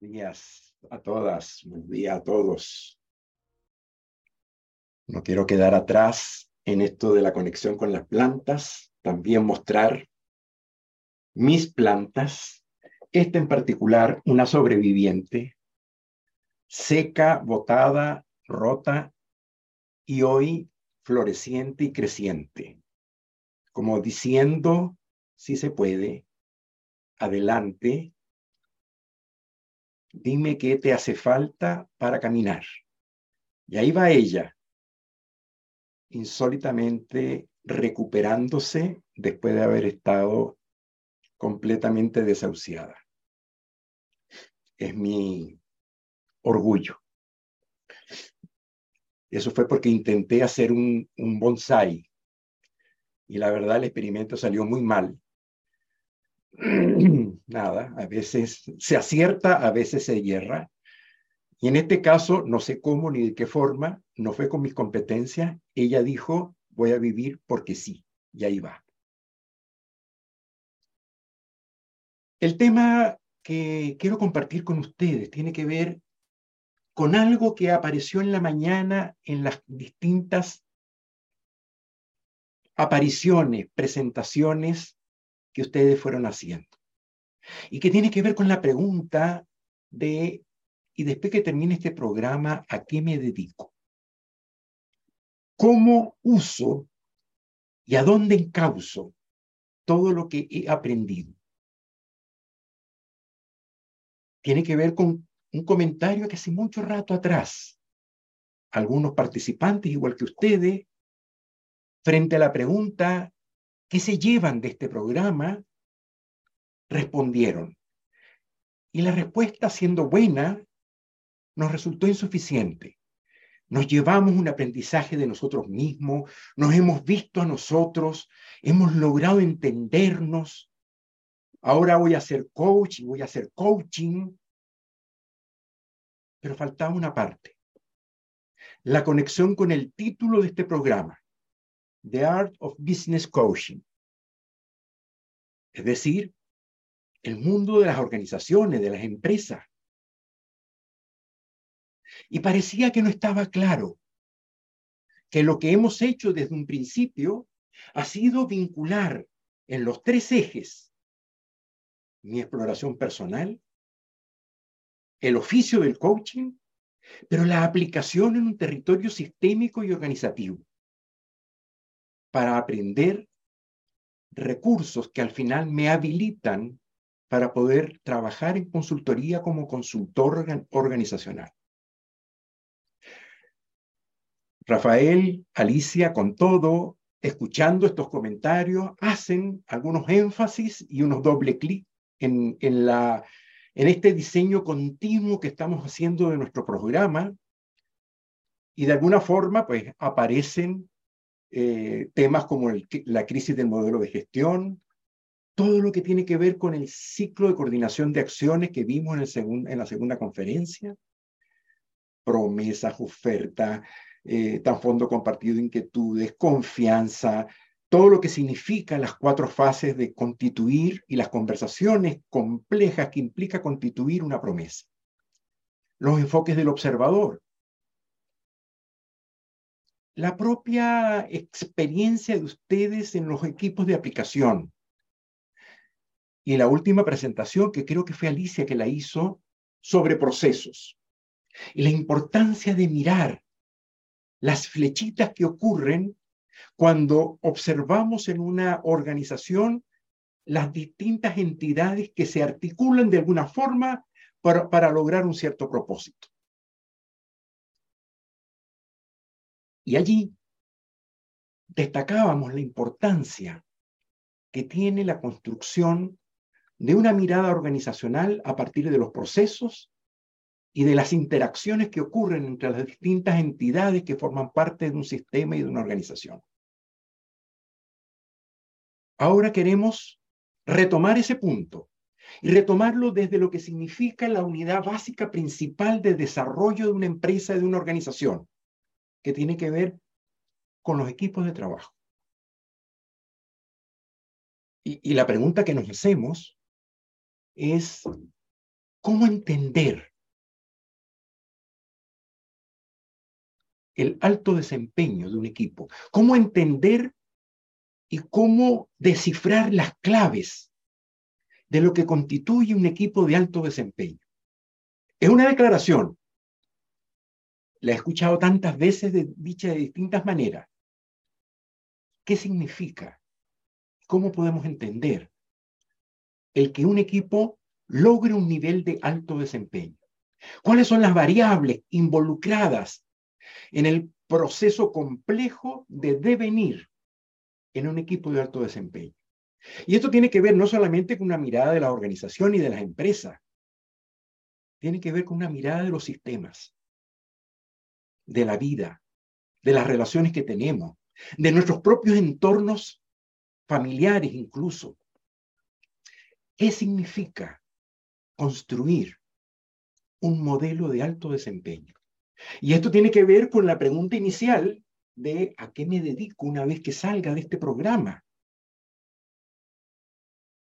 días a todas, buen día a todos. No quiero quedar atrás en esto de la conexión con las plantas, también mostrar mis plantas, esta en particular, una sobreviviente, seca, botada, rota y hoy floreciente y creciente, como diciendo, si se puede, adelante, dime qué te hace falta para caminar. Y ahí va ella, insólitamente recuperándose después de haber estado completamente desahuciada. Es mi orgullo. Eso fue porque intenté hacer un, un bonsai y la verdad el experimento salió muy mal nada, a veces se acierta, a veces se hierra. Y en este caso, no sé cómo ni de qué forma, no fue con mis competencias, ella dijo, voy a vivir porque sí, y ahí va. El tema que quiero compartir con ustedes tiene que ver con algo que apareció en la mañana en las distintas apariciones, presentaciones ustedes fueron haciendo. Y que tiene que ver con la pregunta de, y después que termine este programa, ¿a qué me dedico? ¿Cómo uso y a dónde encauso todo lo que he aprendido? Tiene que ver con un comentario que hace mucho rato atrás, algunos participantes, igual que ustedes, frente a la pregunta ¿Qué se llevan de este programa? Respondieron. Y la respuesta, siendo buena, nos resultó insuficiente. Nos llevamos un aprendizaje de nosotros mismos, nos hemos visto a nosotros, hemos logrado entendernos. Ahora voy a hacer coach y voy a hacer coaching. Pero faltaba una parte. La conexión con el título de este programa. The Art of Business Coaching. Es decir, el mundo de las organizaciones, de las empresas. Y parecía que no estaba claro que lo que hemos hecho desde un principio ha sido vincular en los tres ejes mi exploración personal, el oficio del coaching, pero la aplicación en un territorio sistémico y organizativo para aprender recursos que al final me habilitan para poder trabajar en consultoría como consultor organizacional. Rafael, Alicia, con todo, escuchando estos comentarios, hacen algunos énfasis y unos doble clic en, en, en este diseño continuo que estamos haciendo de nuestro programa y de alguna forma pues aparecen eh, temas como la crisis del modelo de gestión, todo lo que tiene que ver con el ciclo de coordinación de acciones que vimos en, la segunda conferencia, promesas, ofertas, eh, tan fondo compartido, inquietudes, confianza, todo lo que significa las cuatro fases de constituir y las conversaciones complejas que implica constituir una promesa. Los enfoques del observador, la propia experiencia de ustedes en los equipos de aplicación. Y la última presentación, que creo que fue Alicia que la hizo, sobre procesos. Y la importancia de mirar las flechitas que ocurren cuando observamos en una organización las distintas entidades que se articulan de alguna forma para, para lograr un cierto propósito. Y allí destacábamos la importancia que tiene la construcción de una mirada organizacional a partir de los procesos y de las interacciones que ocurren entre las distintas entidades que forman parte de un sistema y de una organización. Ahora queremos retomar ese punto y retomarlo desde lo que significa la unidad básica principal de desarrollo de una empresa y de una organización, que tiene que ver con los equipos de trabajo. Y, y la pregunta que nos hacemos es, cómo entender el alto desempeño de un equipo, cómo entender y cómo descifrar las claves de lo que constituye un equipo de alto desempeño. Es una declaración, la he escuchado tantas veces dicha de distintas maneras. ¿Qué significa? ¿Cómo podemos entender el que un equipo logre un nivel de alto desempeño? ¿Cuáles son las variables involucradas en el proceso complejo de devenir en un equipo de alto desempeño? Y esto tiene que ver no solamente con una mirada de la organización y de las empresas, tiene que ver con una mirada de los sistemas de la vida, de las relaciones que tenemos, de nuestros propios entornos familiares incluso. ¿Qué significa construir un modelo de alto desempeño? Y esto tiene que ver con la pregunta inicial de a qué me dedico una vez que salga de este programa.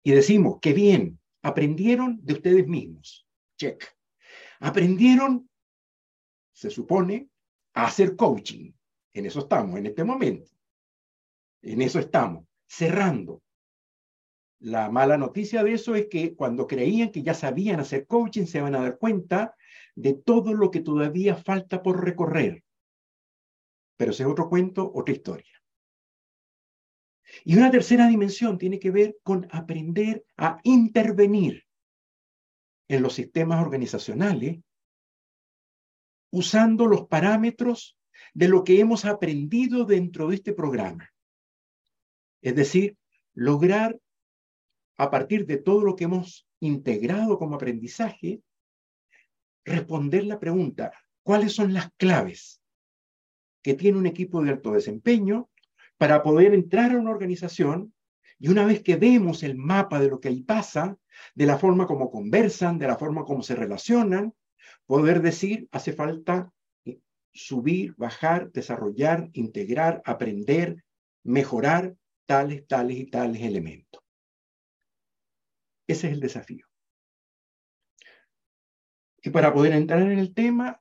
Y decimos, qué bien, aprendieron de ustedes mismos. Check. Aprendieron, se supone, hacer coaching. En eso estamos en este momento. En eso estamos, cerrando. La mala noticia de eso es que cuando creían que ya sabían hacer coaching, se van a dar cuenta de todo lo que todavía falta por recorrer. Pero ese es otro cuento, otra historia. Y una tercera dimensión tiene que ver con aprender a intervenir en los sistemas organizacionales usando los parámetros de lo que hemos aprendido dentro de este programa. Es decir, lograr, a partir de todo lo que hemos integrado como aprendizaje, responder la pregunta, ¿cuáles son las claves que tiene un equipo de alto desempeño para poder entrar a una organización y una vez que vemos el mapa de lo que ahí pasa, de la forma como conversan, de la forma como se relacionan, Poder decir, hace falta subir, bajar, desarrollar, integrar, aprender, mejorar tales, tales y tales elementos. Ese es el desafío. Y para poder entrar en el tema,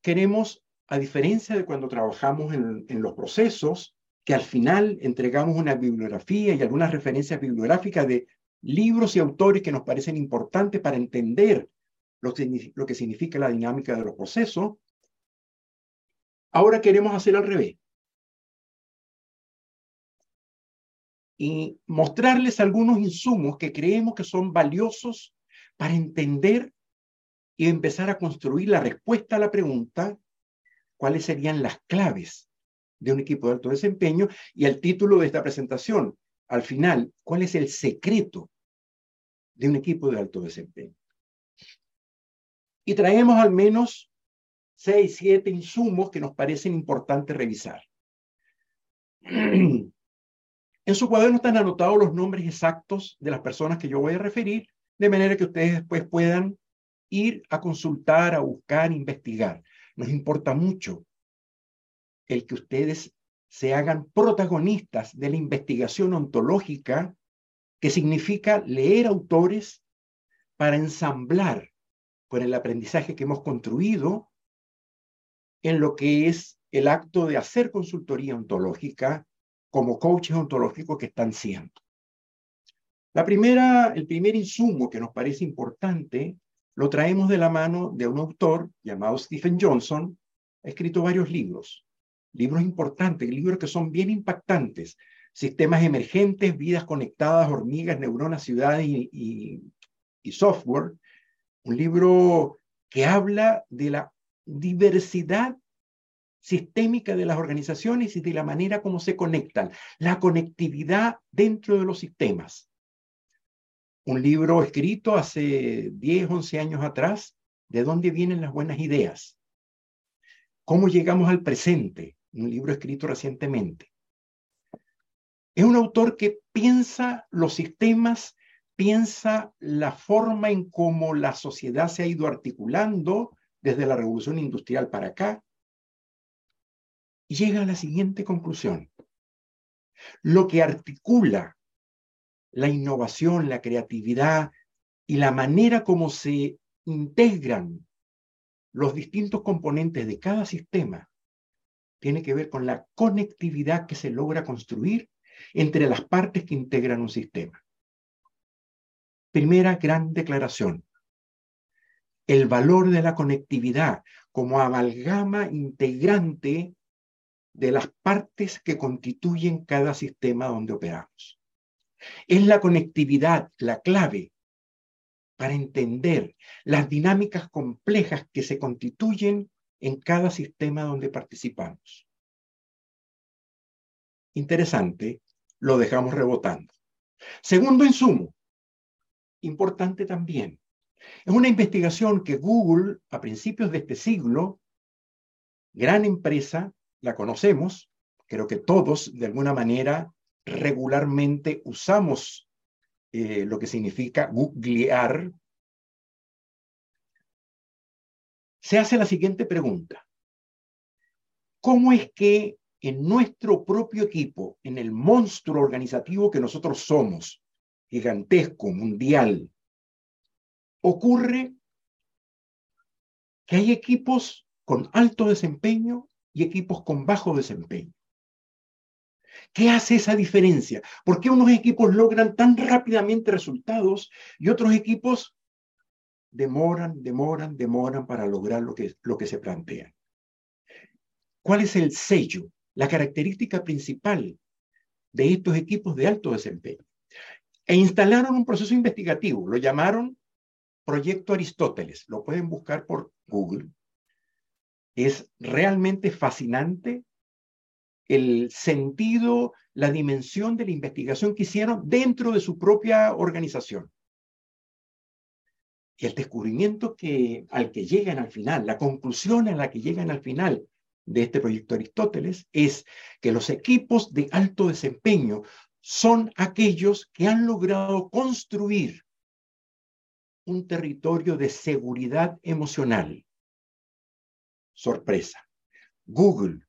queremos, a diferencia de cuando trabajamos en, en los procesos, que al final entregamos una bibliografía y algunas referencias bibliográficas de libros y autores que nos parecen importantes para entender lo que, significa la dinámica de los procesos. Ahora queremos hacer al revés. Y mostrarles algunos insumos que creemos que son valiosos para entender y empezar a construir la respuesta a la pregunta, cuáles serían las claves de un equipo de alto desempeño y el título de esta presentación, al final, cuál es el secreto de un equipo de alto desempeño y traemos al menos seis, siete insumos que nos parecen importantes revisar. En su cuaderno están anotados los nombres exactos de las personas que yo voy a referir, de manera que ustedes después puedan ir a consultar, a buscar, a investigar. Nos importa mucho el que ustedes se hagan protagonistas de la investigación ontológica, que significa leer autores para ensamblar con el aprendizaje que hemos construido en lo que es el acto de hacer consultoría ontológica como coaches ontológicos que están siendo. La primera, el primer insumo que nos parece importante lo traemos de la mano de un autor llamado Stephen Johnson, ha escrito varios libros, libros importantes, libros que son bien impactantes, sistemas emergentes, vidas conectadas, hormigas, neuronas, ciudades y software, un libro que habla de la diversidad sistémica de las organizaciones y de la manera como se conectan, la conectividad dentro de los sistemas. Un libro escrito hace 10, 11 años atrás, de dónde vienen las buenas ideas, cómo llegamos al presente, un libro escrito recientemente. Es un autor que piensa los sistemas piensa la forma en cómo la sociedad se ha ido articulando desde la revolución industrial para acá, y llega a la siguiente conclusión. Lo que articula la innovación, la creatividad, y la manera como se integran los distintos componentes de cada sistema tiene que ver con la conectividad que se logra construir entre las partes que integran un sistema. Primera gran declaración. El valor de la conectividad como amalgama integrante de las partes que constituyen cada sistema donde operamos. Es la conectividad la clave para entender las dinámicas complejas que se constituyen en cada sistema donde participamos. Interesante, lo dejamos rebotando. Segundo insumo, importante también, es una investigación que Google a principios de este siglo, gran empresa, la conocemos, creo que todos de alguna manera regularmente usamos eh, lo que significa googlear, se hace la siguiente pregunta. ¿Cómo es que en nuestro propio equipo, en el monstruo organizativo que nosotros somos, gigantesco, mundial, ocurre que hay equipos con alto desempeño y equipos con bajo desempeño. ¿Qué hace esa diferencia? ¿Por qué unos equipos logran tan rápidamente resultados y otros equipos demoran, demoran, demoran para lograr lo que, lo que se plantea? ¿Cuál es el sello, la característica principal de estos equipos de alto desempeño? E instalaron un proceso investigativo, lo llamaron Proyecto Aristóteles, lo pueden buscar por Google, es realmente fascinante el sentido, la dimensión de la investigación que hicieron dentro de su propia organización. Y el descubrimiento que, al que llegan al final, la conclusión a la que llegan al final de este proyecto Aristóteles es que los equipos de alto desempeño son aquellos que han logrado construir un territorio de seguridad emocional sorpresa. Google,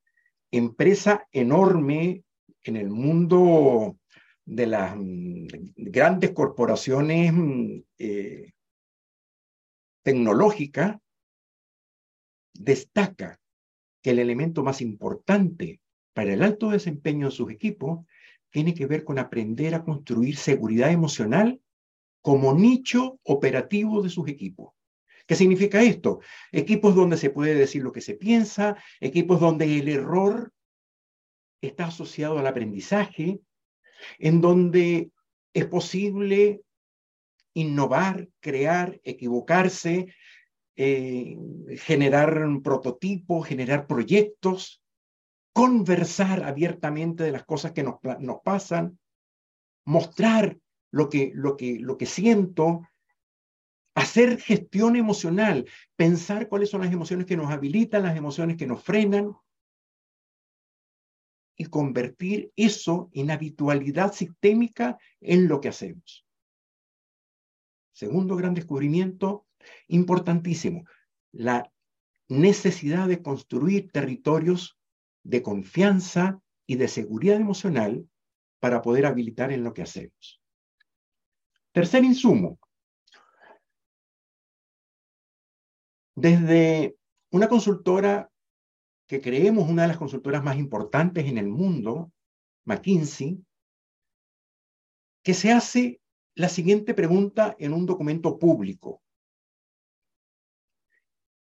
empresa enorme en el mundo de las mm, grandes corporaciones mm, eh, tecnológicas, destaca que el elemento más importante para el alto desempeño de sus equipos tiene que ver con aprender a construir seguridad emocional como nicho operativo de sus equipos. ¿Qué significa esto? Equipos donde se puede decir lo que se piensa, equipos donde el error está asociado al aprendizaje, en donde es posible innovar, crear, equivocarse, eh, generar prototipos, generar proyectos, conversar abiertamente de las cosas que nos, nos pasan, mostrar lo que, lo, que, lo que siento, hacer gestión emocional, pensar cuáles son las emociones que nos habilitan, las emociones que nos frenan y convertir eso en habitualidad sistémica en lo que hacemos. Segundo gran descubrimiento, importantísimo, la necesidad de construir territorios de confianza y de seguridad emocional para poder habilitar en lo que hacemos. Tercer insumo, Desde una consultora que creemos una de las consultoras más importantes en el mundo, McKinsey, que se hace la siguiente pregunta en un documento público.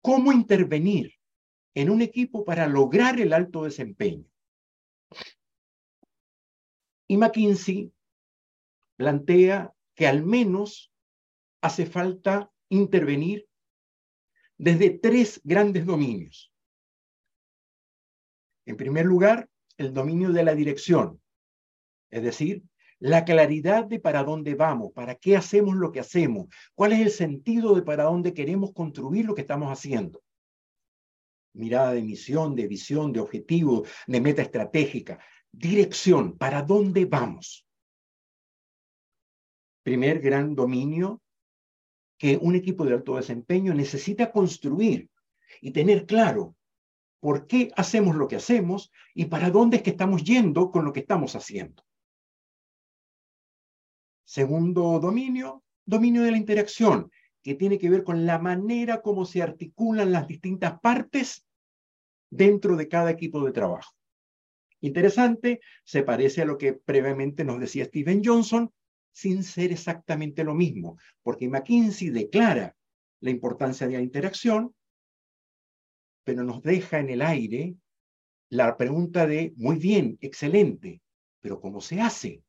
¿Cómo intervenir en un equipo para lograr el alto desempeño? Y McKinsey plantea que al menos hace falta intervenir desde tres grandes dominios. En primer lugar, el dominio de la dirección, es decir, la claridad de para dónde vamos, para qué hacemos lo que hacemos, cuál es el sentido de para dónde queremos construir lo que estamos haciendo. Mirada de misión, de visión, de objetivo, de meta estratégica, dirección, para dónde vamos. Primer gran dominio que un equipo de alto desempeño necesita construir y tener claro por qué hacemos lo que hacemos y para dónde es que estamos yendo con lo que estamos haciendo. Segundo dominio, dominio de la interacción, que tiene que ver con la manera como se articulan las distintas partes dentro de cada equipo de trabajo. Interesante, se parece a lo que previamente nos decía Steven Johnson, sin ser exactamente lo mismo, porque McKinsey declara la importancia de la interacción, pero nos deja en el aire la pregunta de, muy bien, excelente, pero ¿cómo se hace?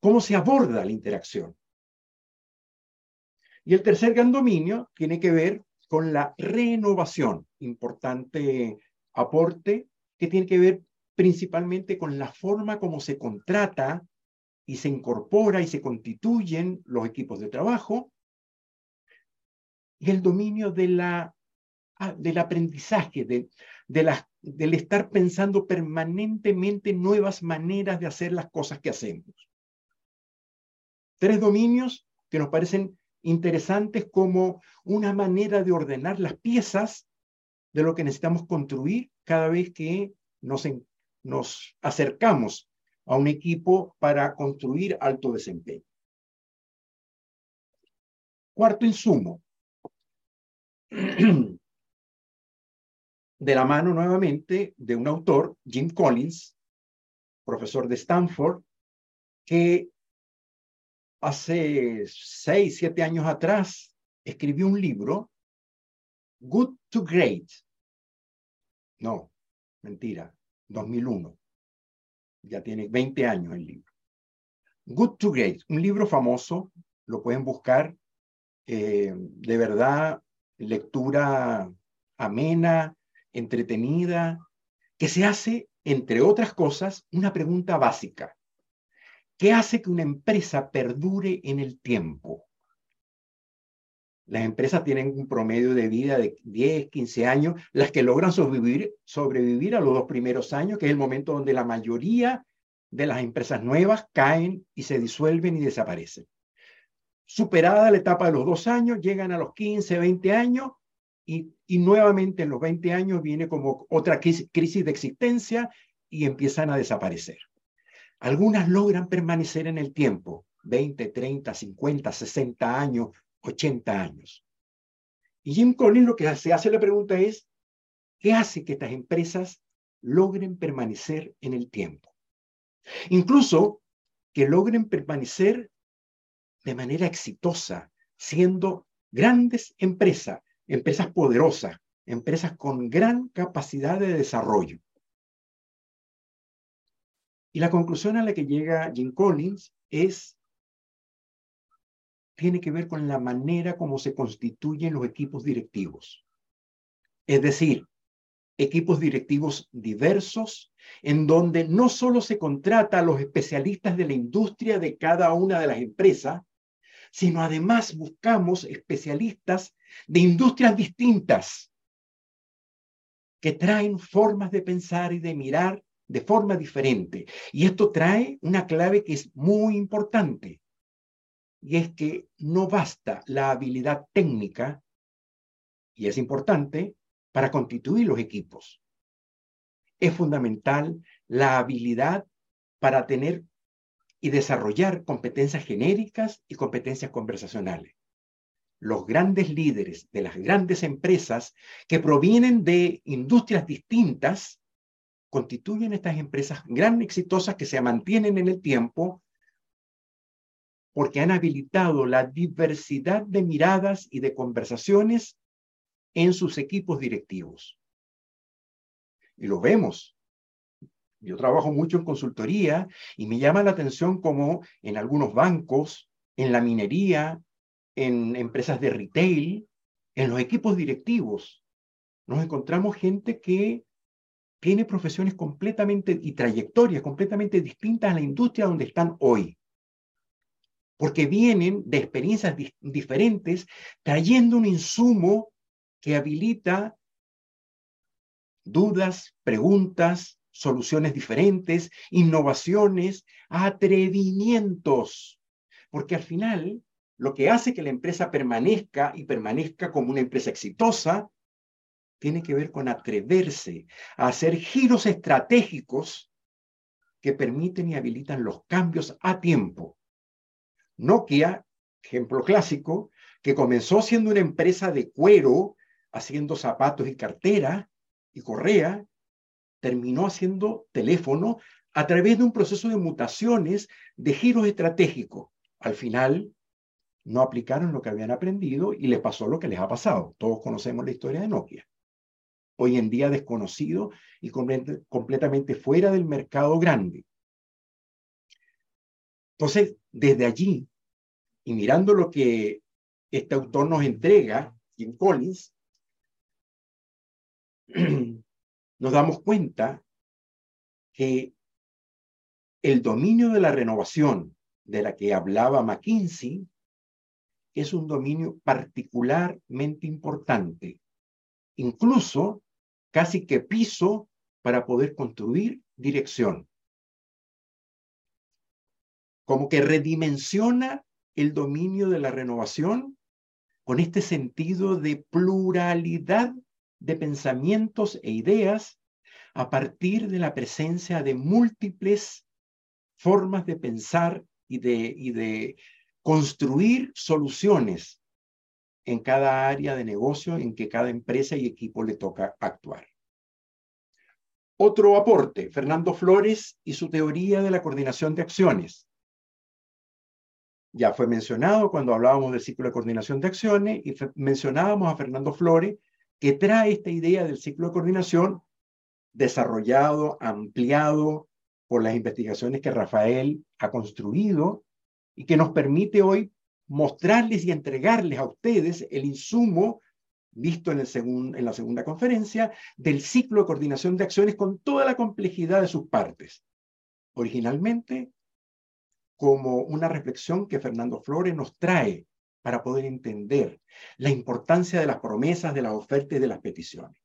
¿Cómo se aborda la interacción? Y el tercer gran dominio tiene que ver con la renovación, importante aporte que tiene que ver principalmente con la forma como se contrata y se incorpora y se constituyen los equipos de trabajo y el dominio de la, ah, del aprendizaje, de, de del estar pensando permanentemente nuevas maneras de hacer las cosas que hacemos. Tres dominios que nos parecen interesantes como una manera de ordenar las piezas de lo que necesitamos construir cada vez que nos, nos acercamos a un equipo para construir alto desempeño. Cuarto insumo. De la mano nuevamente de un autor, Jim Collins, profesor de Stanford, que hace seis, siete años atrás escribió un libro, Good to Great. No, mentira, 2001. Ya tiene 20 años el libro. Good to Great, un libro famoso, lo pueden buscar. Eh, de verdad, lectura amena, entretenida, que se hace, entre otras cosas, una pregunta básica. ¿Qué hace que una empresa perdure en el tiempo? Las empresas tienen un promedio de vida de 10, 15 años, las que logran sobrevivir, a los dos primeros años, que es el momento donde la mayoría de las empresas nuevas caen y se disuelven y desaparecen. Superada la etapa de los dos años, llegan a los 15, 20 años y, y nuevamente en los 20 años viene como otra crisis de existencia y empiezan a desaparecer. Algunas logran permanecer en el tiempo, 20, 30, 50, 60 años, 80 años. Y Jim Collins lo que se hace la pregunta es, ¿qué hace que estas empresas logren permanecer en el tiempo? Incluso que logren permanecer de manera exitosa, siendo grandes empresas, empresas poderosas, empresas con gran capacidad de desarrollo. Y la conclusión a la que llega Jim Collins es tiene que ver con la manera como se constituyen los equipos directivos. Es decir, equipos directivos diversos, en donde no solo se contrata a los especialistas de la industria de cada una de las empresas, sino además buscamos especialistas de industrias distintas que traen formas de pensar y de mirar de forma diferente. Y esto trae una clave que es muy importante y es que no basta la habilidad técnica, y es importante, para constituir los equipos. Es fundamental la habilidad para tener y desarrollar competencias genéricas y competencias conversacionales. Los grandes líderes de las grandes empresas que provienen de industrias distintas constituyen estas empresas gran exitosas que se mantienen en el tiempo porque han habilitado la diversidad de miradas y de conversaciones en sus equipos directivos. Y lo vemos. Yo trabajo mucho en consultoría y me llama la atención como en algunos bancos, en la minería, en empresas de retail, en los equipos directivos, nos encontramos gente que tiene profesiones completamente y trayectorias completamente distintas a la industria donde están hoy porque vienen de experiencias diferentes, trayendo un insumo que habilita dudas, preguntas, soluciones diferentes, innovaciones, atrevimientos. Porque al final, lo que hace que la empresa permanezca y permanezca como una empresa exitosa, tiene que ver con atreverse a hacer giros estratégicos que permiten y habilitan los cambios a tiempo Nokia, ejemplo clásico, que comenzó siendo una empresa de cuero, haciendo zapatos y cartera y correa, terminó haciendo teléfono a través de un proceso de mutaciones, de giros estratégicos. Al final, no aplicaron lo que habían aprendido y les pasó lo que les ha pasado. Todos conocemos la historia de Nokia. Hoy en día desconocido y completamente fuera del mercado grande. Entonces, desde allí, y mirando lo que este autor nos entrega, Jim Collins, nos damos cuenta que el dominio de la renovación de la que hablaba McKinsey es un dominio particularmente importante, incluso casi que piso para poder construir dirección. Como que redimensiona el dominio de la renovación con este sentido de pluralidad de pensamientos e ideas a partir de la presencia de múltiples formas de pensar y de, y de construir soluciones en cada área de negocio en que cada empresa y equipo le toca actuar. Otro aporte, Fernando Flores y su teoría de la coordinación de acciones. Ya fue mencionado cuando hablábamos del ciclo de coordinación de acciones y mencionábamos a Fernando Flores que trae esta idea del ciclo de coordinación desarrollado, ampliado por las investigaciones que Rafael ha construido y que nos permite hoy mostrarles y entregarles a ustedes el insumo visto en, el en la segunda conferencia del ciclo de coordinación de acciones con toda la complejidad de sus partes. Originalmente, como una reflexión que Fernando Flores nos trae para poder entender la importancia de las promesas, de las ofertas y de las peticiones.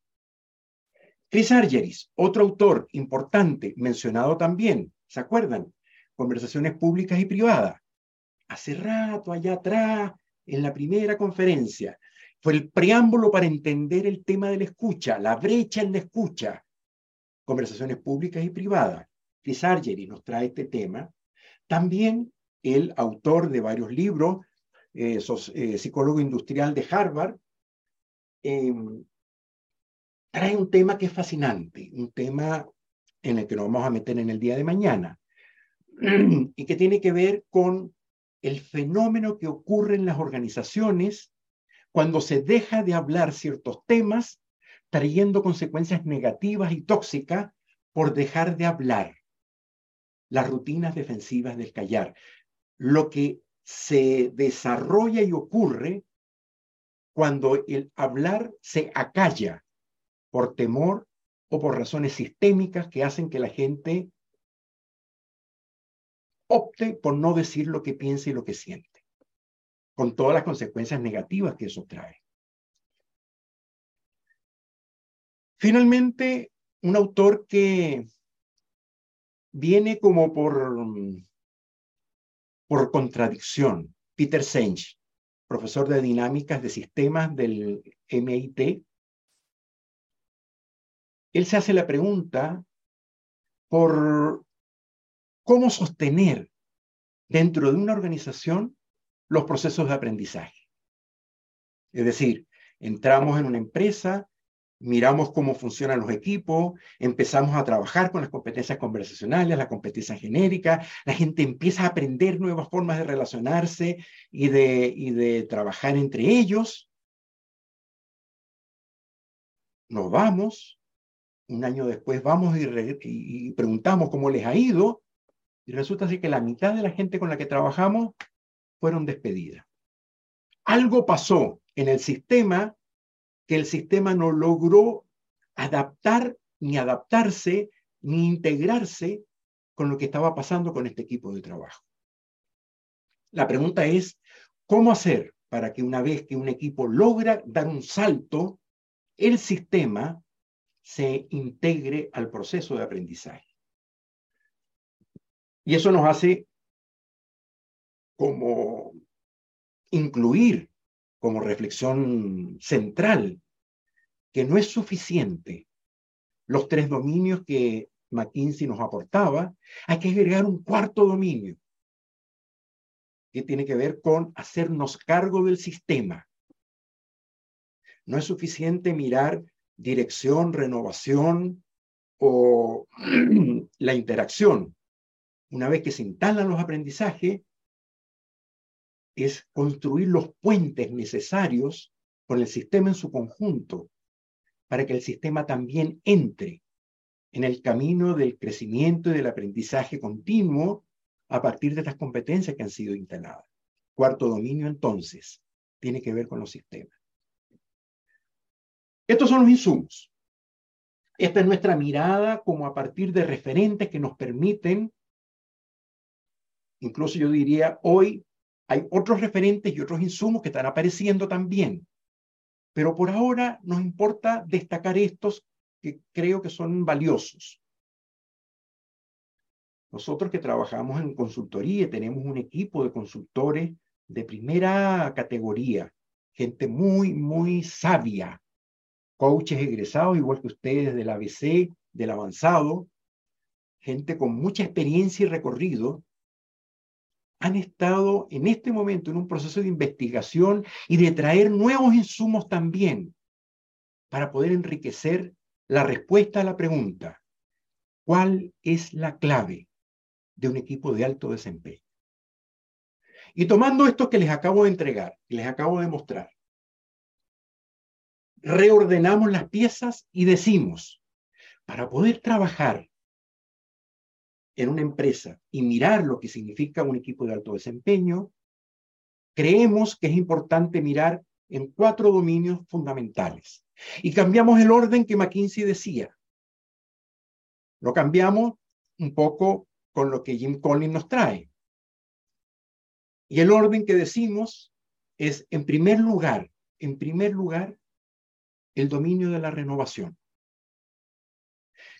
Chris Argeris, otro autor importante, mencionado también, ¿se acuerdan? Conversaciones públicas y privadas. Hace rato, allá atrás, en la primera conferencia, fue el preámbulo para entender el tema de la escucha, la brecha en la escucha. Conversaciones públicas y privadas. Chris Argeris nos trae este tema. También el autor de varios libros, eh, eh, psicólogo industrial de Harvard, em, trae un tema que es fascinante, un tema en el que nos vamos a meter en el día de mañana, y que tiene que ver con el fenómeno que ocurre en las organizaciones cuando se deja de hablar ciertos temas, trayendo consecuencias negativas y tóxicas por dejar de hablar. Las rutinas defensivas del callar. Lo que se desarrolla y ocurre cuando el hablar se acalla por temor o por razones sistémicas que hacen que la gente opte por no decir lo que piensa y lo que siente, con todas las consecuencias negativas que eso trae. Finalmente, un autor que viene como por, por contradicción, Peter Senge, profesor de dinámicas de sistemas del MIT, él se hace la pregunta por cómo sostener dentro de una organización los procesos de aprendizaje. Es decir, entramos en una empresa, miramos cómo funcionan los equipos, empezamos a trabajar con las competencias conversacionales, la competencia genérica, la gente empieza a aprender nuevas formas de relacionarse y de, y de trabajar entre ellos. Nos vamos, un año después vamos y, preguntamos cómo les ha ido, y resulta así que la mitad de la gente con la que trabajamos fueron despedidas. Algo pasó en el sistema que el sistema no logró adaptar, ni adaptarse, ni integrarse con lo que estaba pasando con este equipo de trabajo. La pregunta es, ¿cómo hacer para que una vez que un equipo logra dar un salto, el sistema se integre al proceso de aprendizaje. Y eso nos hace como incluir como reflexión central que no es suficiente los tres dominios que McKinsey nos aportaba, hay que agregar un cuarto dominio, que tiene que ver con hacernos cargo del sistema. No es suficiente mirar dirección, renovación o la interacción. Una vez que se instalan los aprendizajes, es construir los puentes necesarios con el sistema en su conjunto para que el sistema también entre en el camino del crecimiento y del aprendizaje continuo a partir de estas competencias que han sido instaladas. Cuarto dominio, entonces, tiene que ver con los sistemas. Estos son los insumos. Esta es nuestra mirada como a partir de referentes que nos permiten, incluso yo diría, hoy hay otros referentes y otros insumos que están apareciendo también. Pero por ahora nos importa destacar estos que creo que son valiosos. Nosotros que trabajamos en consultoría, tenemos un equipo de consultores de primera categoría, gente muy, muy sabia, coaches egresados, igual que ustedes del ABC, del avanzado, gente con mucha experiencia y recorrido, han estado en este momento en un proceso de investigación y de traer nuevos insumos también para poder enriquecer la respuesta a la pregunta, ¿cuál es la clave de un equipo de alto desempeño? Y tomando esto que les acabo de entregar, que les acabo de mostrar, reordenamos las piezas y decimos, para poder trabajar en una empresa y mirar lo que significa un equipo de alto desempeño, creemos que es importante mirar en cuatro dominios fundamentales. Y cambiamos el orden que McKinsey decía. Lo cambiamos un poco con lo que Jim Collins nos trae. Y el orden que decimos es, en primer lugar, en primer lugar, el dominio de la renovación.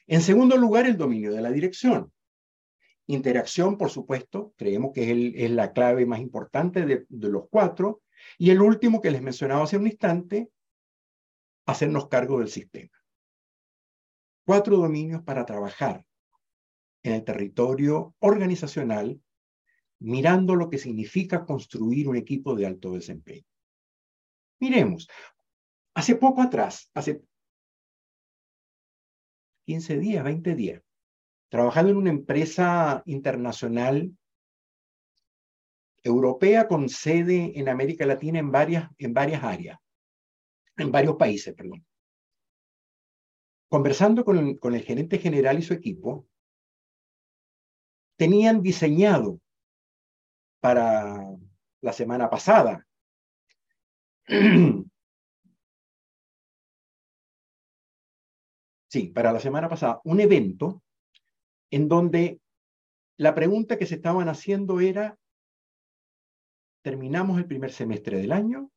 En segundo lugar, el dominio de la dirección. Interacción, por supuesto, creemos que es, la clave más importante de, los cuatro. Y el último que les mencionaba hace un instante, hacernos cargo del sistema. Cuatro dominios para trabajar en el territorio organizacional, mirando lo que significa construir un equipo de alto desempeño. Miremos, hace poco atrás, hace 15 días, 20 días, trabajando en una empresa internacional europea con sede en América Latina en varias, en áreas, en varios países, perdón. Conversando con con el gerente general y su equipo, tenían diseñado para la semana pasada sí, para la semana pasada, un evento en donde la pregunta que se estaban haciendo era, terminamos el primer semestre del año,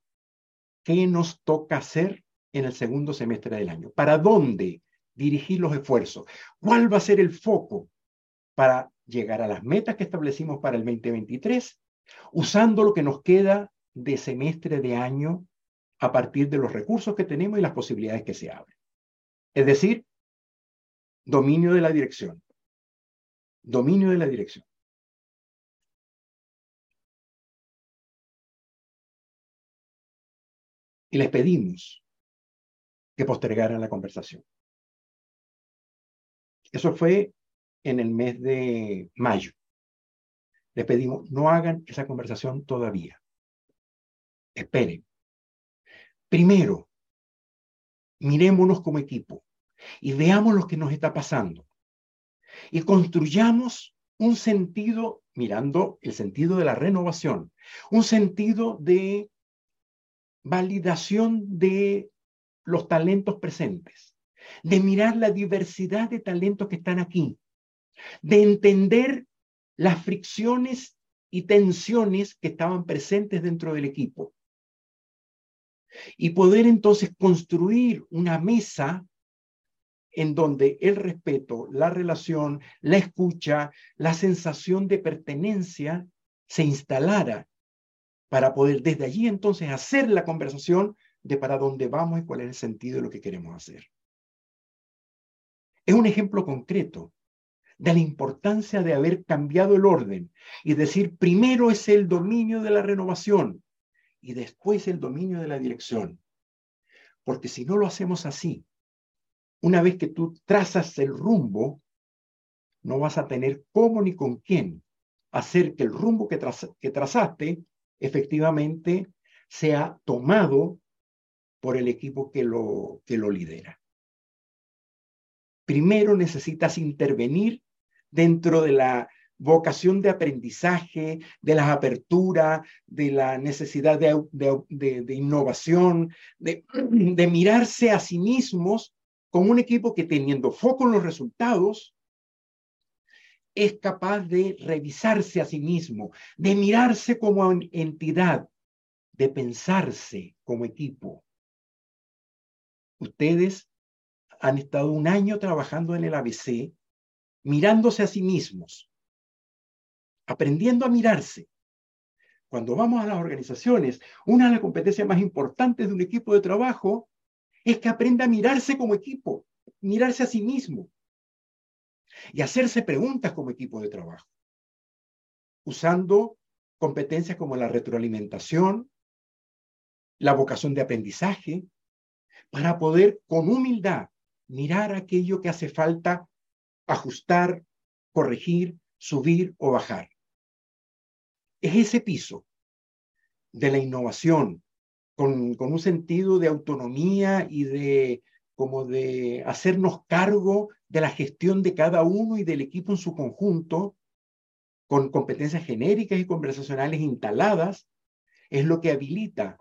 ¿qué nos toca hacer en el segundo semestre del año? ¿Para dónde dirigir los esfuerzos? ¿Cuál va a ser el foco para llegar a las metas que establecimos para el 2023, usando lo que nos queda de semestre de año a partir de los recursos que tenemos y las posibilidades que se abren? Es decir, dominio de la dirección dominio de la dirección. Y les pedimos que postergaran la conversación. Eso fue en el mes de mayo. Les pedimos, no hagan esa conversación todavía. Esperen. Primero, mirémonos como equipo y veamos lo que nos está pasando y construyamos un sentido, mirando el sentido de la renovación, un sentido de validación de los talentos presentes, de mirar la diversidad de talentos que están aquí, de entender las fricciones y tensiones que estaban presentes dentro del equipo. Y poder entonces construir una mesa en donde el respeto, la relación, la escucha, la sensación de pertenencia se instalara para poder desde allí entonces hacer la conversación de para dónde vamos y cuál es el sentido de lo que queremos hacer. Es un ejemplo concreto de la importancia de haber cambiado el orden y decir, primero es el dominio de la renovación y después el dominio de la dirección. Porque si no lo hacemos así, una vez que tú trazas el rumbo, no vas a tener cómo ni con quién hacer que el rumbo que, trazaste efectivamente sea tomado por el equipo que lo, que lo lidera. Primero necesitas intervenir dentro de la vocación de aprendizaje, de las aperturas, de la necesidad de, innovación, de mirarse a sí mismos como un equipo que teniendo foco en los resultados, es capaz de revisarse a sí mismo, de mirarse como entidad, de pensarse como equipo. Ustedes han estado un año trabajando en el ABC, mirándose a sí mismos, aprendiendo a mirarse. Cuando vamos a las organizaciones, una de las competencias más importantes de un equipo de trabajo es que aprenda a mirarse como equipo, mirarse a sí mismo y hacerse preguntas como equipo de trabajo, usando competencias como la retroalimentación, la vocación de aprendizaje, para poder con humildad mirar aquello que hace falta ajustar, corregir, subir o bajar. Es ese piso de la innovación, con, un sentido de autonomía y de como de hacernos cargo de la gestión de cada uno y del equipo en su conjunto, con competencias genéricas y conversacionales instaladas, es lo que habilita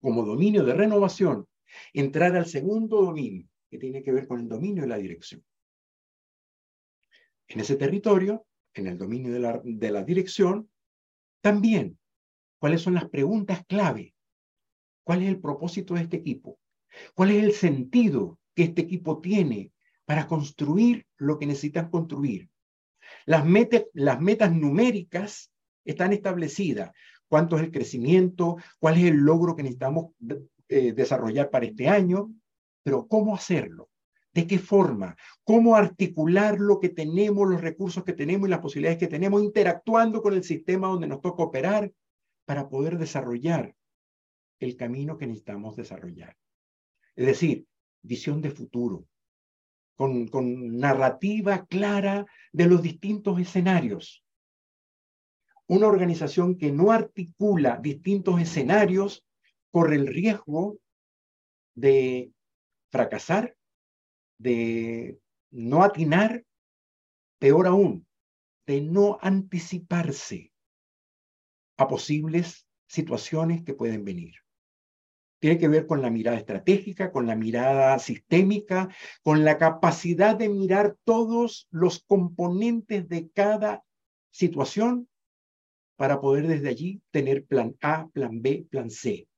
como dominio de renovación entrar al segundo dominio, que tiene que ver con el dominio de la dirección. En ese territorio, en el dominio de la, de la dirección, también, ¿cuáles son las preguntas clave? ¿Cuál es el propósito de este equipo? ¿Cuál es el sentido que este equipo tiene para construir lo que necesitan construir? Las, metas numéricas están establecidas. ¿Cuánto es el crecimiento? ¿Cuál es el logro que necesitamos eh, desarrollar para este año? Pero ¿cómo hacerlo? ¿De qué forma? ¿Cómo articular lo que tenemos, los recursos que tenemos y las posibilidades que tenemos, interactuando con el sistema donde nos toca operar para poder desarrollar el camino que necesitamos desarrollar? Es decir, visión de futuro, con, con narrativa clara de los distintos escenarios. Una organización que no articula distintos escenarios corre el riesgo de fracasar, de no atinar, peor aún, de no anticiparse a posibles situaciones que pueden venir tiene que ver con la mirada estratégica, con la mirada sistémica, con la capacidad de mirar todos los componentes de cada situación para poder desde allí tener plan A, plan B, plan C.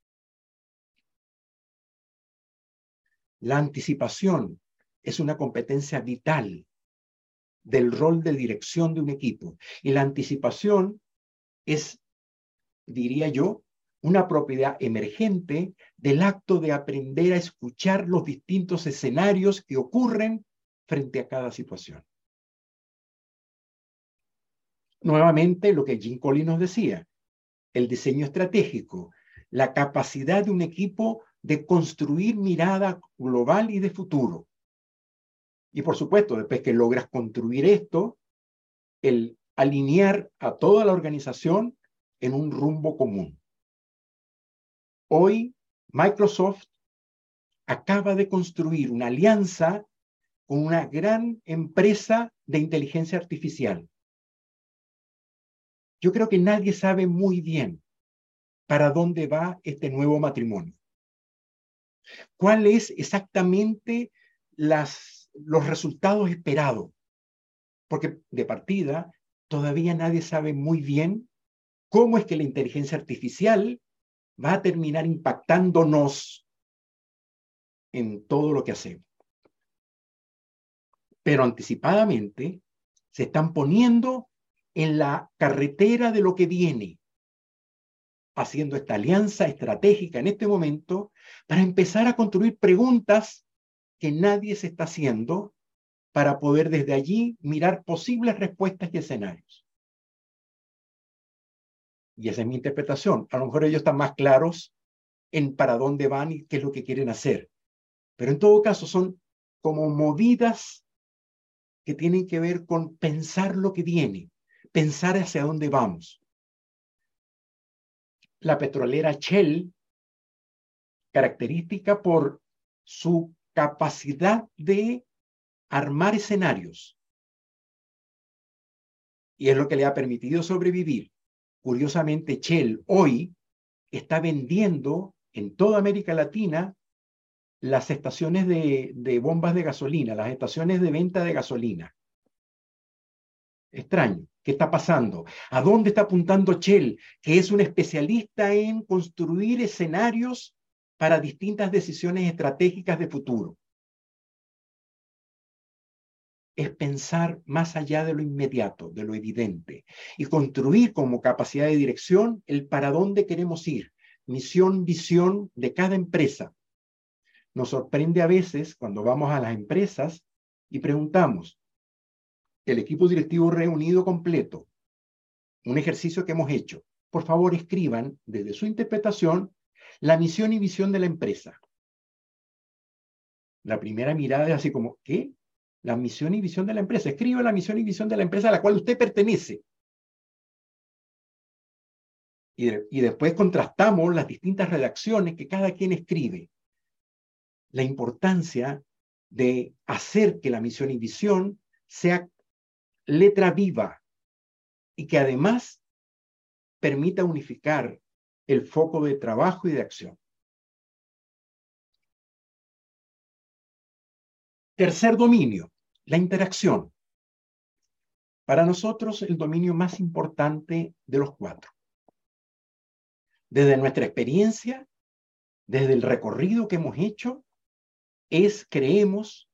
La anticipación es una competencia vital del rol de dirección de un equipo. Y la anticipación es, diría yo, una propiedad emergente del acto de aprender a escuchar los distintos escenarios que ocurren frente a cada situación. Nuevamente, lo que Jim Collins nos decía, el diseño estratégico, la capacidad de un equipo de construir mirada global y de futuro. Y por supuesto, después que logras construir esto, el alinear a toda la organización en un rumbo común. Hoy Microsoft acaba de construir una alianza con una gran empresa de inteligencia artificial. Yo creo que nadie sabe muy bien para dónde va este nuevo matrimonio. ¿Cuál es exactamente las, los resultados esperados? Porque de partida todavía nadie sabe muy bien cómo es que la inteligencia artificial va a terminar impactándonos en todo lo que hacemos. Pero anticipadamente se están poniendo en la carretera de lo que viene, haciendo esta alianza estratégica en este momento para empezar a construir preguntas que nadie se está haciendo para poder desde allí mirar posibles respuestas y escenarios. Y esa es mi interpretación. A lo mejor ellos están más claros en para dónde van y qué es lo que quieren hacer. Pero en todo caso son como movidas que tienen que ver con pensar lo que viene, pensar hacia dónde vamos. La petrolera Shell, característica por su capacidad de armar escenarios. Y es lo que le ha permitido sobrevivir. Curiosamente, Shell hoy está vendiendo en toda América Latina las estaciones de, bombas de gasolina, las estaciones de venta de gasolina. Extraño. ¿Qué está pasando? ¿A dónde está apuntando Shell, que es un especialista en construir escenarios para distintas decisiones estratégicas de futuro? Es pensar más allá de lo inmediato, de lo evidente, y construir como capacidad de dirección el para dónde queremos ir, misión, visión de cada empresa. Nos sorprende a veces cuando vamos a las empresas y preguntamos, el equipo directivo reunido completo, un ejercicio que hemos hecho, por favor escriban desde su interpretación la misión y visión de la empresa. La primera mirada es así como, ¿qué? La misión y visión de la empresa. Escriba la misión y visión de la empresa a la cual usted pertenece. Y, después contrastamos las distintas redacciones que cada quien escribe. La importancia de hacer que la misión y visión sea letra viva y que además permita unificar el foco de trabajo y de acción. Tercer dominio, la interacción. Para nosotros el dominio más importante de los cuatro desde nuestra experiencia, desde el recorrido que hemos hecho, es, creemos,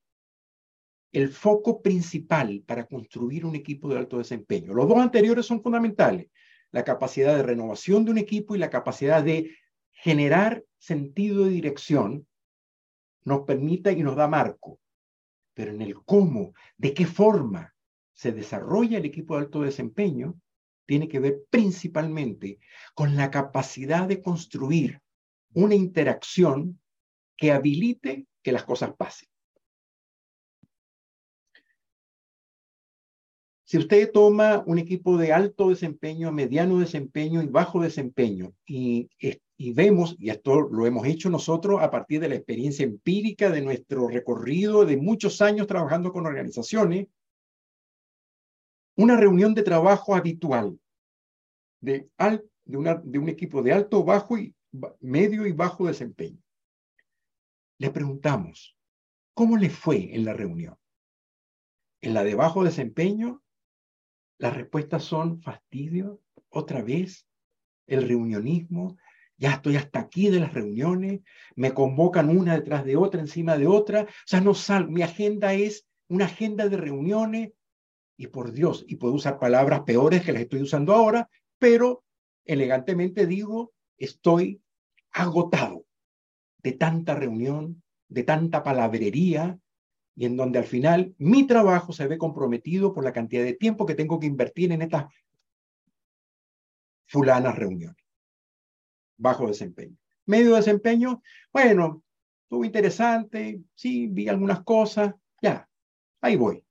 el foco principal para construir un equipo de alto desempeño. Los dos anteriores son fundamentales, la capacidad de renovación de un equipo y la capacidad de generar sentido de dirección nos permite y nos da marco. Pero en el cómo, de qué forma se desarrolla el equipo de alto desempeño, tiene que ver principalmente con la capacidad de construir una interacción que habilite que las cosas pasen. Si usted toma un equipo de alto desempeño, mediano desempeño y bajo desempeño y, y, vemos, y esto lo hemos hecho nosotros a partir de la experiencia empírica de nuestro recorrido de muchos años trabajando con organizaciones, una reunión de trabajo habitual de, un equipo de alto, bajo y medio y bajo desempeño. Le preguntamos, ¿cómo le fue en la reunión? En la de bajo desempeño, las respuestas son fastidio, otra vez, el reunionismo, ya estoy hasta aquí de las reuniones, me convocan una detrás de otra, encima de otra, o sea, no sal, mi agenda es una agenda de reuniones y por Dios, y puedo usar palabras peores que las estoy usando ahora, pero elegantemente digo, estoy agotado de tanta reunión, de tanta palabrería, y en donde al final mi trabajo se ve comprometido por la cantidad de tiempo que tengo que invertir en estas fulanas reuniones. Bajo desempeño. Medio desempeño, bueno, estuvo interesante, sí, vi algunas cosas, ya, ahí voy.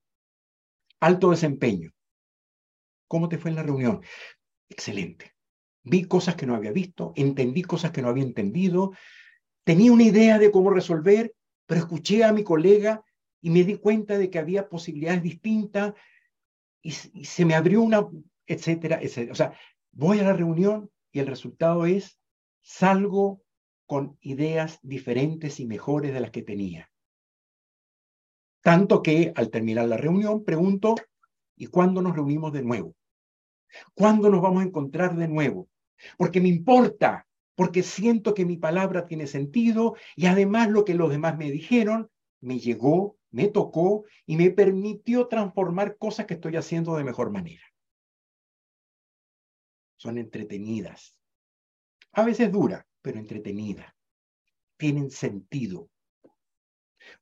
Alto desempeño. ¿Cómo te fue en la reunión? Excelente. Vi cosas que no había visto, entendí cosas que no había entendido, tenía una idea de cómo resolver, pero escuché a mi colega y me di cuenta de que había posibilidades distintas y, se me abrió una, etcétera, etcétera. O sea, voy a la reunión y el resultado es salgo con ideas diferentes y mejores de las que tenía. Tanto que al terminar la reunión pregunto, ¿y cuándo nos reunimos de nuevo? ¿Cuándo nos vamos a encontrar de nuevo? Porque me importa, porque siento que mi palabra tiene sentido y además lo que los demás me dijeron me llegó, me tocó y me permitió transformar cosas que estoy haciendo de mejor manera. Son entretenidas. A veces duras, pero entretenidas. Tienen sentido.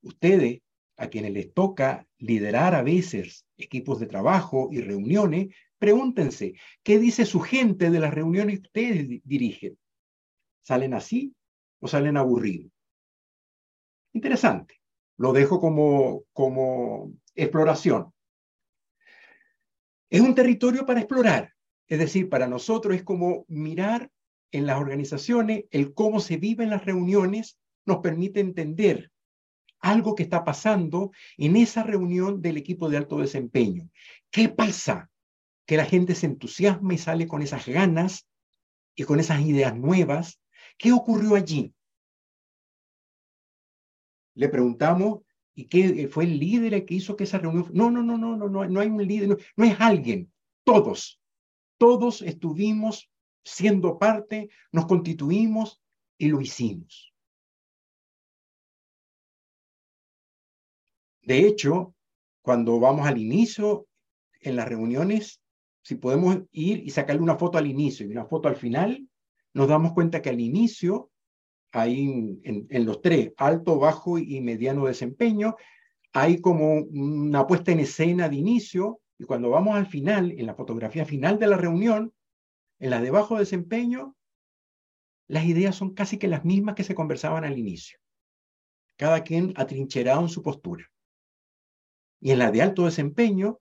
Ustedes a quienes les toca liderar a veces equipos de trabajo y reuniones, pregúntense, ¿qué dice su gente de las reuniones que ustedes dirigen? ¿Salen así o salen aburridos? Interesante. Lo dejo como, como exploración. Es un territorio para explorar. Es decir, para nosotros es como mirar en las organizaciones el cómo se vive en las reuniones nos permite entender algo que está pasando en esa reunión del equipo de alto desempeño. ¿Qué pasa? Que la gente se entusiasma y sale con esas ganas y con esas ideas nuevas. ¿Qué ocurrió allí? Le preguntamos, ¿y qué fue el líder que hizo que esa reunión? No, no, no, no, no, no, no hay un líder, no, no es alguien. Todos, todos estuvimos siendo parte, nos constituimos y lo hicimos. De hecho, cuando vamos al inicio, en las reuniones, si podemos ir y sacarle una foto al inicio y una foto al final, nos damos cuenta que al inicio, ahí en, los tres, alto, bajo y mediano desempeño, hay como una puesta en escena de inicio, y cuando vamos al final, en la fotografía final de la reunión, en la de bajo desempeño, las ideas son casi que las mismas que se conversaban al inicio. Cada quien atrincherado en su postura. Y en la de alto desempeño,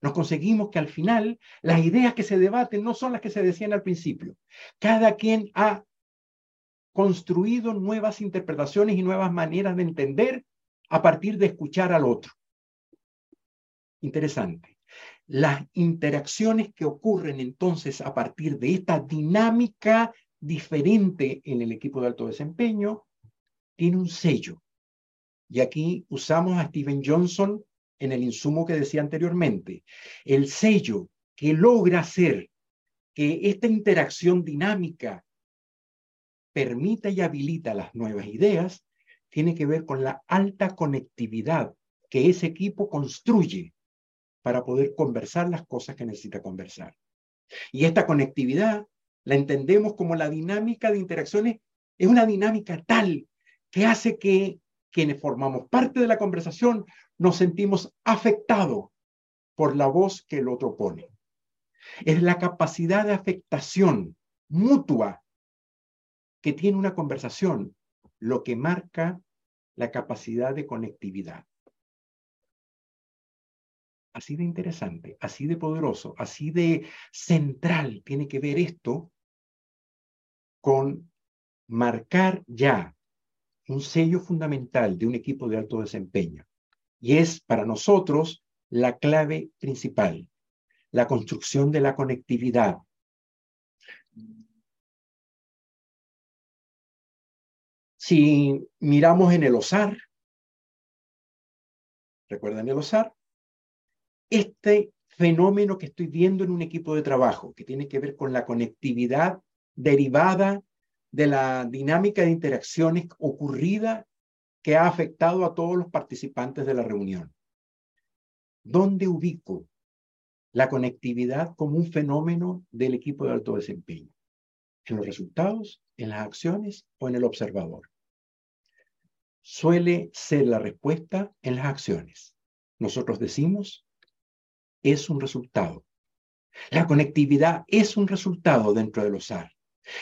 nos conseguimos que al final las ideas que se debaten no son las que se decían al principio. Cada quien ha construido nuevas interpretaciones y nuevas maneras de entender a partir de escuchar al otro. Interesante. Las interacciones que ocurren entonces a partir de esta dinámica diferente en el equipo de alto desempeño tiene un sello. Y aquí usamos a Steven Johnson en el insumo que decía anteriormente. El sello que logra hacer que esta interacción dinámica permita y habilita las nuevas ideas tiene que ver con la alta conectividad que ese equipo construye para poder conversar las cosas que necesita conversar. Y esta conectividad la entendemos como la dinámica de interacciones, es una dinámica tal que hace que quienes formamos parte de la conversación nos sentimos afectados por la voz que el otro pone. Es la capacidad de afectación mutua que tiene una conversación lo que marca la capacidad de conectividad. Así de interesante, así de poderoso, así de central tiene que ver esto con marcar ya un sello fundamental de un equipo de alto desempeño. Y es para nosotros la clave principal, la construcción de la conectividad. Si miramos en el OSAR, ¿recuerdan el OSAR? Este fenómeno que estoy viendo en un equipo de trabajo, que tiene que ver con la conectividad derivada de la dinámica de interacciones ocurrida que ha afectado a todos los participantes de la reunión. ¿Dónde ubico la conectividad como un fenómeno del equipo de alto desempeño? ¿En los resultados, en las acciones o en el observador? Suele ser la respuesta en las acciones. Nosotros decimos, es un resultado. La conectividad es un resultado dentro de los SAR.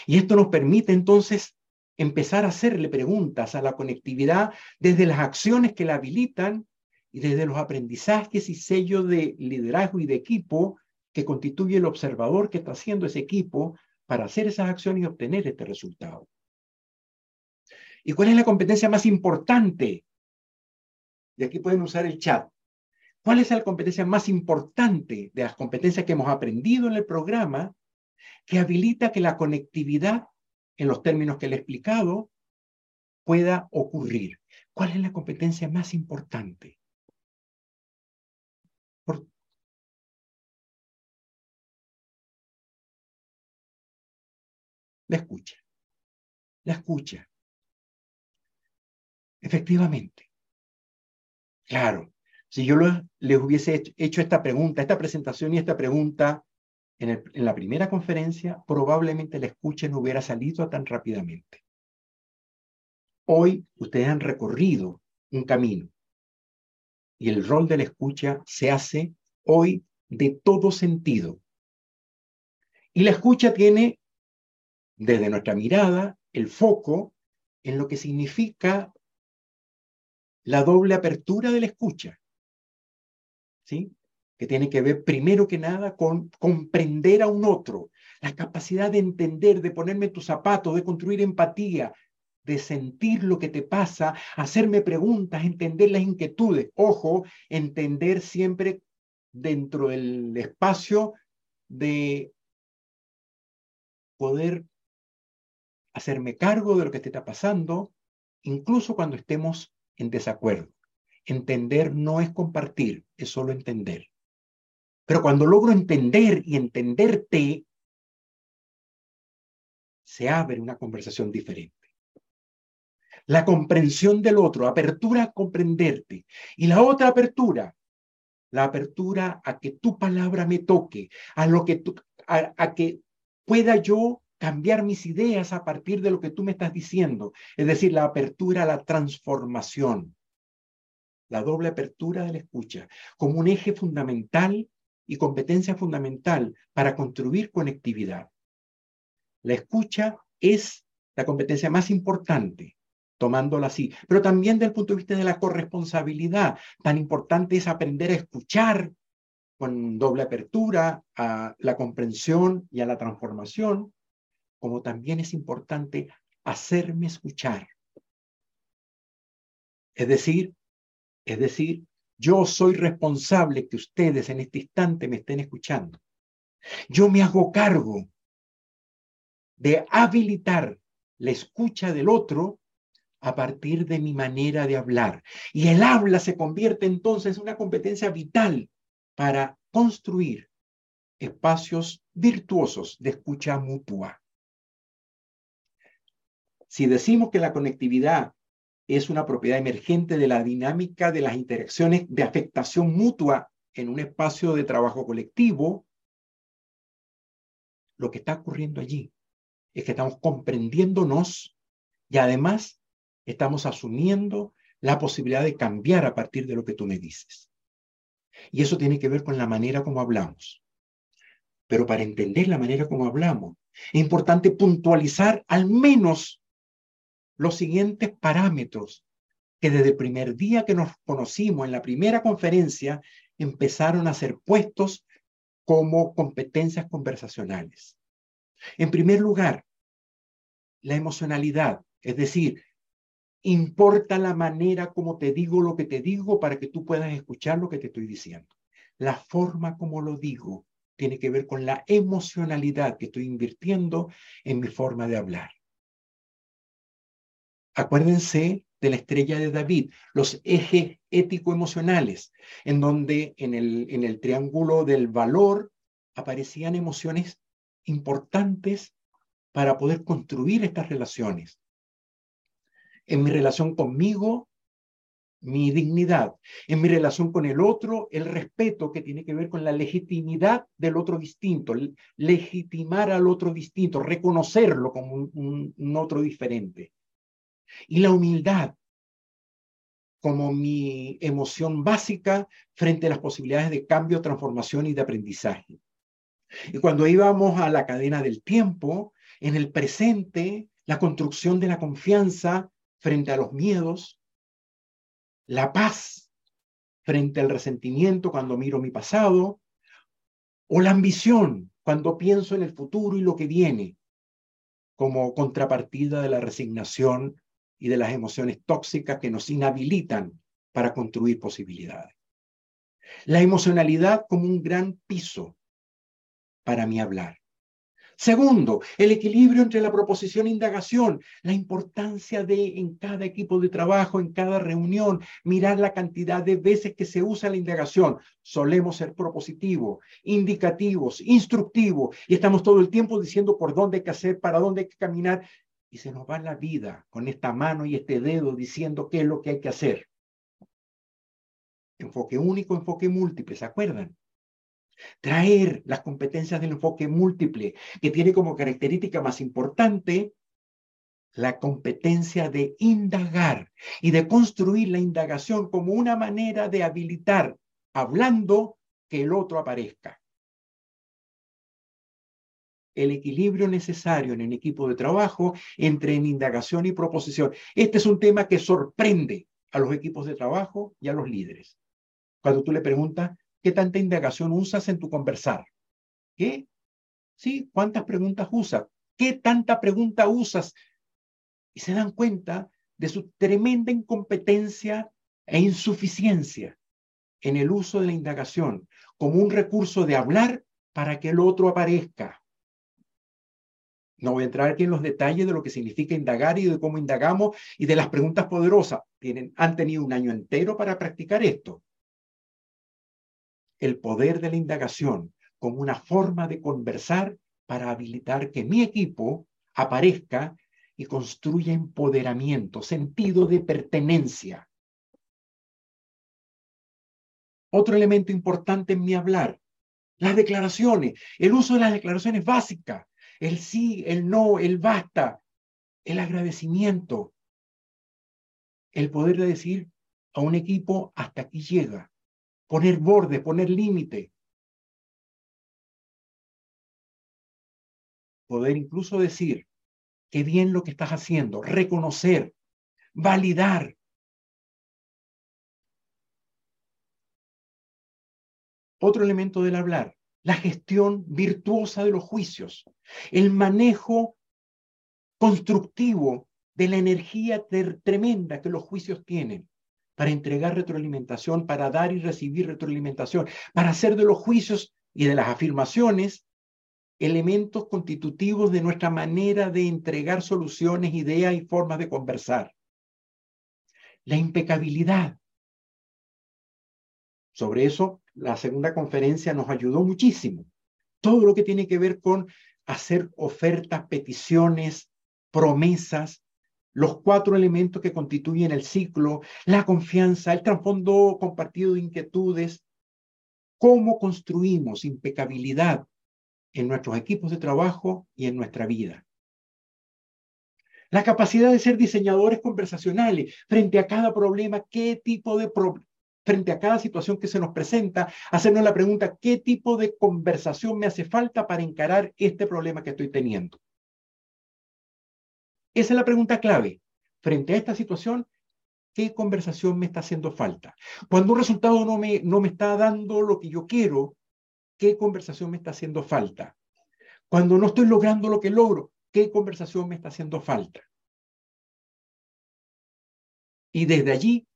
Y esto nos permite entonces empezar a hacerle preguntas a la conectividad desde las acciones que la habilitan y desde los aprendizajes y sellos de liderazgo y de equipo que constituye el observador que está haciendo ese equipo para hacer esas acciones y obtener este resultado. ¿Y cuál es la competencia más importante? Y aquí pueden usar el chat. ¿Cuál es la competencia más importante de las competencias que hemos aprendido en el programa que habilita que la conectividad, en los términos que le he explicado, pueda ocurrir. ¿Cuál es la competencia más importante? La escucha. La escucha. Efectivamente. Claro, si yo les hubiese hecho esta pregunta, esta presentación y esta pregunta en, la primera conferencia, probablemente la escucha no hubiera salido tan rápidamente. Hoy ustedes han recorrido un camino y el rol de la escucha se hace hoy de todo sentido. Y la escucha tiene, desde nuestra mirada, el foco en lo que significa la doble apertura de la escucha. Que tiene que ver primero que nada con comprender a un otro, la capacidad de entender, de ponerme tus zapatos, de construir empatía, de sentir lo que te pasa, hacerme preguntas, entender las inquietudes. Ojo, entender siempre dentro del espacio de poder hacerme cargo de lo que te está pasando, incluso cuando estemos en desacuerdo. Entender no es compartir, es solo entender. Pero cuando logro entender y entenderte, se abre una conversación diferente la comprensión del otro, apertura a comprenderte. Y la otra apertura, la apertura a que tu palabra me toque, a lo que tú, a, que pueda yo cambiar mis ideas a partir de lo que tú me estás diciendo. Es decir, la apertura a la transformación, la doble apertura de la escucha, como un eje fundamental y competencia fundamental para construir conectividad. La escucha es la competencia más importante tomándola así, pero también desde el punto de vista de la corresponsabilidad. Tan importante es aprender a escuchar con doble apertura a la comprensión y a la transformación, como también es importante hacerme escuchar. Es decir, es decir, yo soy responsable que ustedes en este instante me estén escuchando. Yo me hago cargo de habilitar la escucha del otro a partir de mi manera de hablar. Y el habla se convierte entonces en una competencia vital para construir espacios virtuosos de escucha mutua. Si decimos que la conectividad es una propiedad emergente de la dinámica de las interacciones de afectación mutua en un espacio de trabajo colectivo, lo que está ocurriendo allí es que estamos comprendiéndonos y además estamos asumiendo la posibilidad de cambiar a partir de lo que tú me dices. Y eso tiene que ver con la manera como hablamos. Pero para entender la manera como hablamos, es importante puntualizar al menos los siguientes parámetros que desde el primer día que nos conocimos en la primera conferencia empezaron a ser puestos como competencias conversacionales. En primer lugar, la emocionalidad, es decir, Importa la manera como te digo lo que te digo para que tú puedas escuchar lo que te estoy diciendo. La forma como lo digo tiene que ver con la emocionalidad que estoy invirtiendo en mi forma de hablar. Acuérdense de la estrella de David, los ejes ético-emocionales, en donde en el, en el triángulo del valor aparecían emociones importantes para poder construir estas relaciones en mi relación conmigo, mi dignidad, en mi relación con el otro, el respeto que tiene que ver con la legitimidad del otro distinto, legitimar al otro distinto, reconocerlo como un, otro diferente. Y la humildad como mi emoción básica frente a las posibilidades de cambio, transformación y de aprendizaje. Y cuando íbamos a la cadena del tiempo, en el presente, la construcción de la confianza frente a los miedos, la paz frente al resentimiento cuando miro mi pasado, o la ambición cuando pienso en el futuro y lo que viene, como contrapartida de la resignación y de las emociones tóxicas que nos inhabilitan para construir posibilidades. La emocionalidad como un gran piso para mi hablar. Segundo, el equilibrio entre la proposición e indagación, la importancia de en cada equipo de trabajo, en cada reunión, mirar la cantidad de veces que se usa la indagación. Solemos ser propositivos, indicativos, instructivos y estamos todo el tiempo diciendo por dónde hay que hacer, para dónde hay que caminar y se nos va la vida con esta mano y este dedo diciendo qué es lo que hay que hacer. Enfoque único, enfoque múltiple, ¿se acuerdan? traer las competencias del enfoque múltiple, que tiene como característica más importante la competencia de indagar y de construir la indagación como una manera de habilitar, hablando, que el otro aparezca. El equilibrio necesario en el equipo de trabajo entre indagación y proposición. Este es un tema que sorprende a los equipos de trabajo y a los líderes. Cuando tú le preguntas, ¿qué tanta indagación usas en tu conversar? ¿Qué? Sí, ¿cuántas preguntas usas? ¿Qué tanta pregunta usas y se dan cuenta de su tremenda incompetencia e insuficiencia en el uso de la indagación como un recurso de hablar para que el otro aparezca. No voy a entrar aquí en los detalles de lo que significa indagar y de cómo indagamos y de las preguntas poderosas. Tienen, han tenido un año entero para practicar esto. El poder de la indagación como una forma de conversar para habilitar que mi equipo aparezca y construye empoderamiento, sentido de pertenencia. Otro elemento importante en mi hablar, las declaraciones, el uso de las declaraciones básicas, el sí, el no, el basta, el agradecimiento, el poder de decir a un equipo hasta aquí llega, poner borde, poner límite, poder incluso decir qué bien lo que estás haciendo, reconocer, validar. Otro elemento del hablar, la gestión virtuosa de los juicios, el manejo constructivo de la energía tremenda que los juicios tienen para entregar retroalimentación, para dar y recibir retroalimentación, para hacer de los juicios y de las afirmaciones elementos constitutivos de nuestra manera de entregar soluciones, ideas y formas de conversar. La impecabilidad. Sobre eso, la segunda conferencia nos ayudó muchísimo. Todo lo que tiene que ver con hacer ofertas, peticiones, promesas, los cuatro elementos que constituyen el ciclo, la confianza, el trasfondo compartido de inquietudes, cómo construimos impecabilidad en nuestros equipos de trabajo y en nuestra vida. La capacidad de ser diseñadores conversacionales frente a cada problema, qué tipo de frente a cada situación que se nos presenta, hacernos la pregunta, ¿qué tipo de conversación me hace falta para encarar este problema que estoy teniendo? Esa es la pregunta clave. Frente a esta situación, ¿qué conversación me está haciendo falta? Cuando un resultado no me, no me está dando lo que yo quiero, ¿Qué conversación me está haciendo falta? Cuando no estoy logrando lo que logro, ¿qué conversación me está haciendo falta? Y desde allí,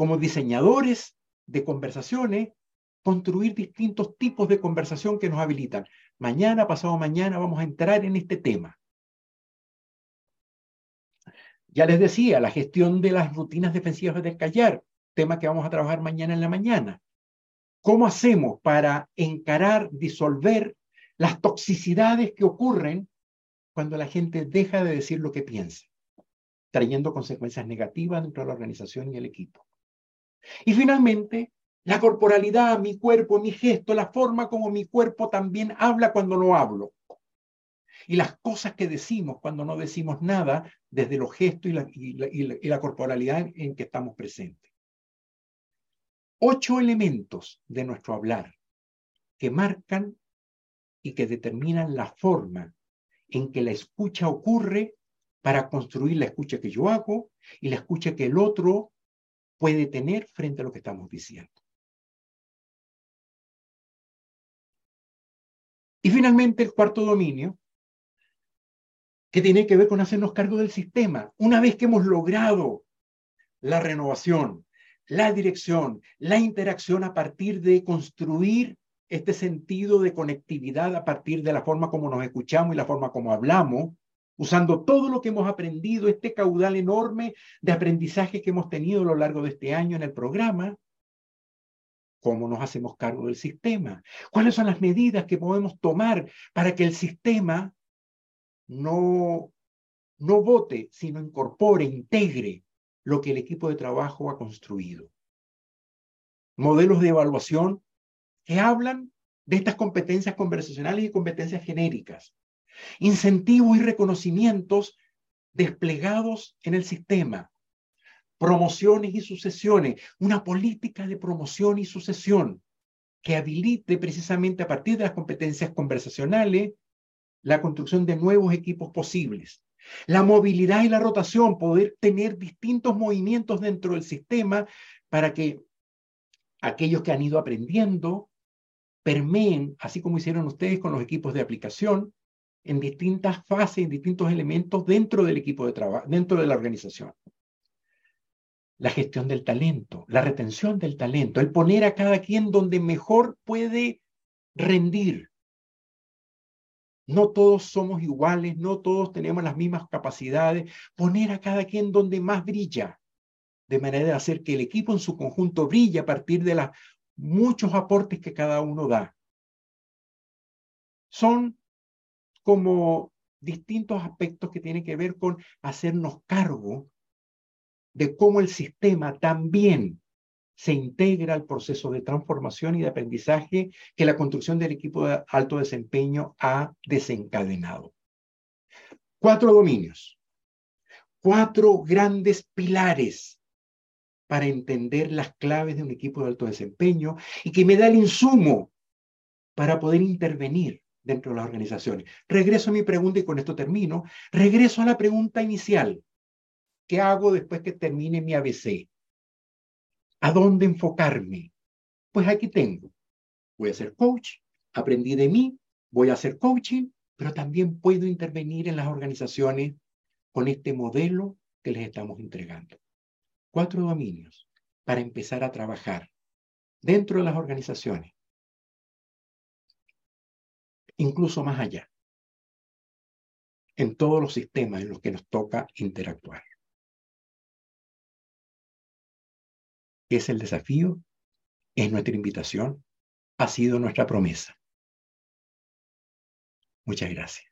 como diseñadores de conversaciones, construir distintos tipos de conversación que nos habilitan. Mañana, pasado mañana, vamos a entrar en este tema. Ya les decía, la gestión de las rutinas defensivas del callar, tema que vamos a trabajar mañana en la mañana. ¿Cómo hacemos para encarar, disolver las toxicidades que ocurren cuando la gente deja de decir lo que piensa, trayendo consecuencias negativas dentro de la organización y el equipo? Y finalmente, la corporalidad, mi cuerpo, mi gesto, la forma como mi cuerpo también habla cuando no hablo. Y las cosas que decimos cuando no decimos nada desde los gestos y la, corporalidad en que estamos presentes ocho elementos de nuestro hablar que marcan y que determinan la forma en que la escucha ocurre para construir la escucha que yo hago y la escucha que el otro puede tener frente a lo que estamos diciendo. Y finalmente el cuarto dominio, que tiene que ver con hacernos cargo del sistema. Una vez que hemos logrado la renovación, la dirección, la interacción a partir de construir este sentido de conectividad a partir de la forma como nos escuchamos y la forma como hablamos, usando todo lo que hemos aprendido, este caudal enorme de aprendizaje que hemos tenido a lo largo de este año en el programa, cómo nos hacemos cargo del sistema, cuáles son las medidas que podemos tomar para que el sistema no, no vote, sino incorpore, integre lo que el equipo de trabajo ha construido. Modelos de evaluación que hablan de estas competencias conversacionales y competencias genéricas. Incentivos y reconocimientos desplegados en el sistema. Promociones y sucesiones, una política de promoción y sucesión que habilite precisamente a partir de las competencias conversacionales la construcción de nuevos equipos posibles. La movilidad y la rotación, poder tener distintos movimientos dentro del sistema para que aquellos que han ido aprendiendo permeen, así como hicieron ustedes con los equipos de aplicación, en distintas fases, en distintos elementos dentro del equipo de trabajo, dentro de la organización. La gestión del talento, la retención del talento, el poner a cada quien donde mejor puede rendir. No todos somos iguales, no todos tenemos las mismas capacidades. Poner a cada quien donde más brilla, de manera de hacer que el equipo en su conjunto brille a partir de los muchos aportes que cada uno da. Son como distintos aspectos que tienen que ver con hacernos cargo de cómo el sistema también se integra al proceso de transformación y de aprendizaje que la construcción del equipo de alto desempeño ha desencadenado. Cuatro dominios, cuatro grandes pilares para entender las claves de un equipo de alto desempeño y que me da el insumo para poder intervenir dentro de las organizaciones. Regreso a mi pregunta y con esto termino. Regreso a la pregunta inicial. ¿Qué hago después que termine mi ABC? ¿A dónde enfocarme? Pues aquí tengo. Voy a ser coach, aprendí de mí, voy a hacer coaching, pero también puedo intervenir en las organizaciones con este modelo que les estamos entregando. Cuatro dominios para empezar a trabajar dentro de las organizaciones incluso más allá, en todos los sistemas en los que nos toca interactuar. Es el desafío, es nuestra invitación, ha sido nuestra promesa. Muchas gracias.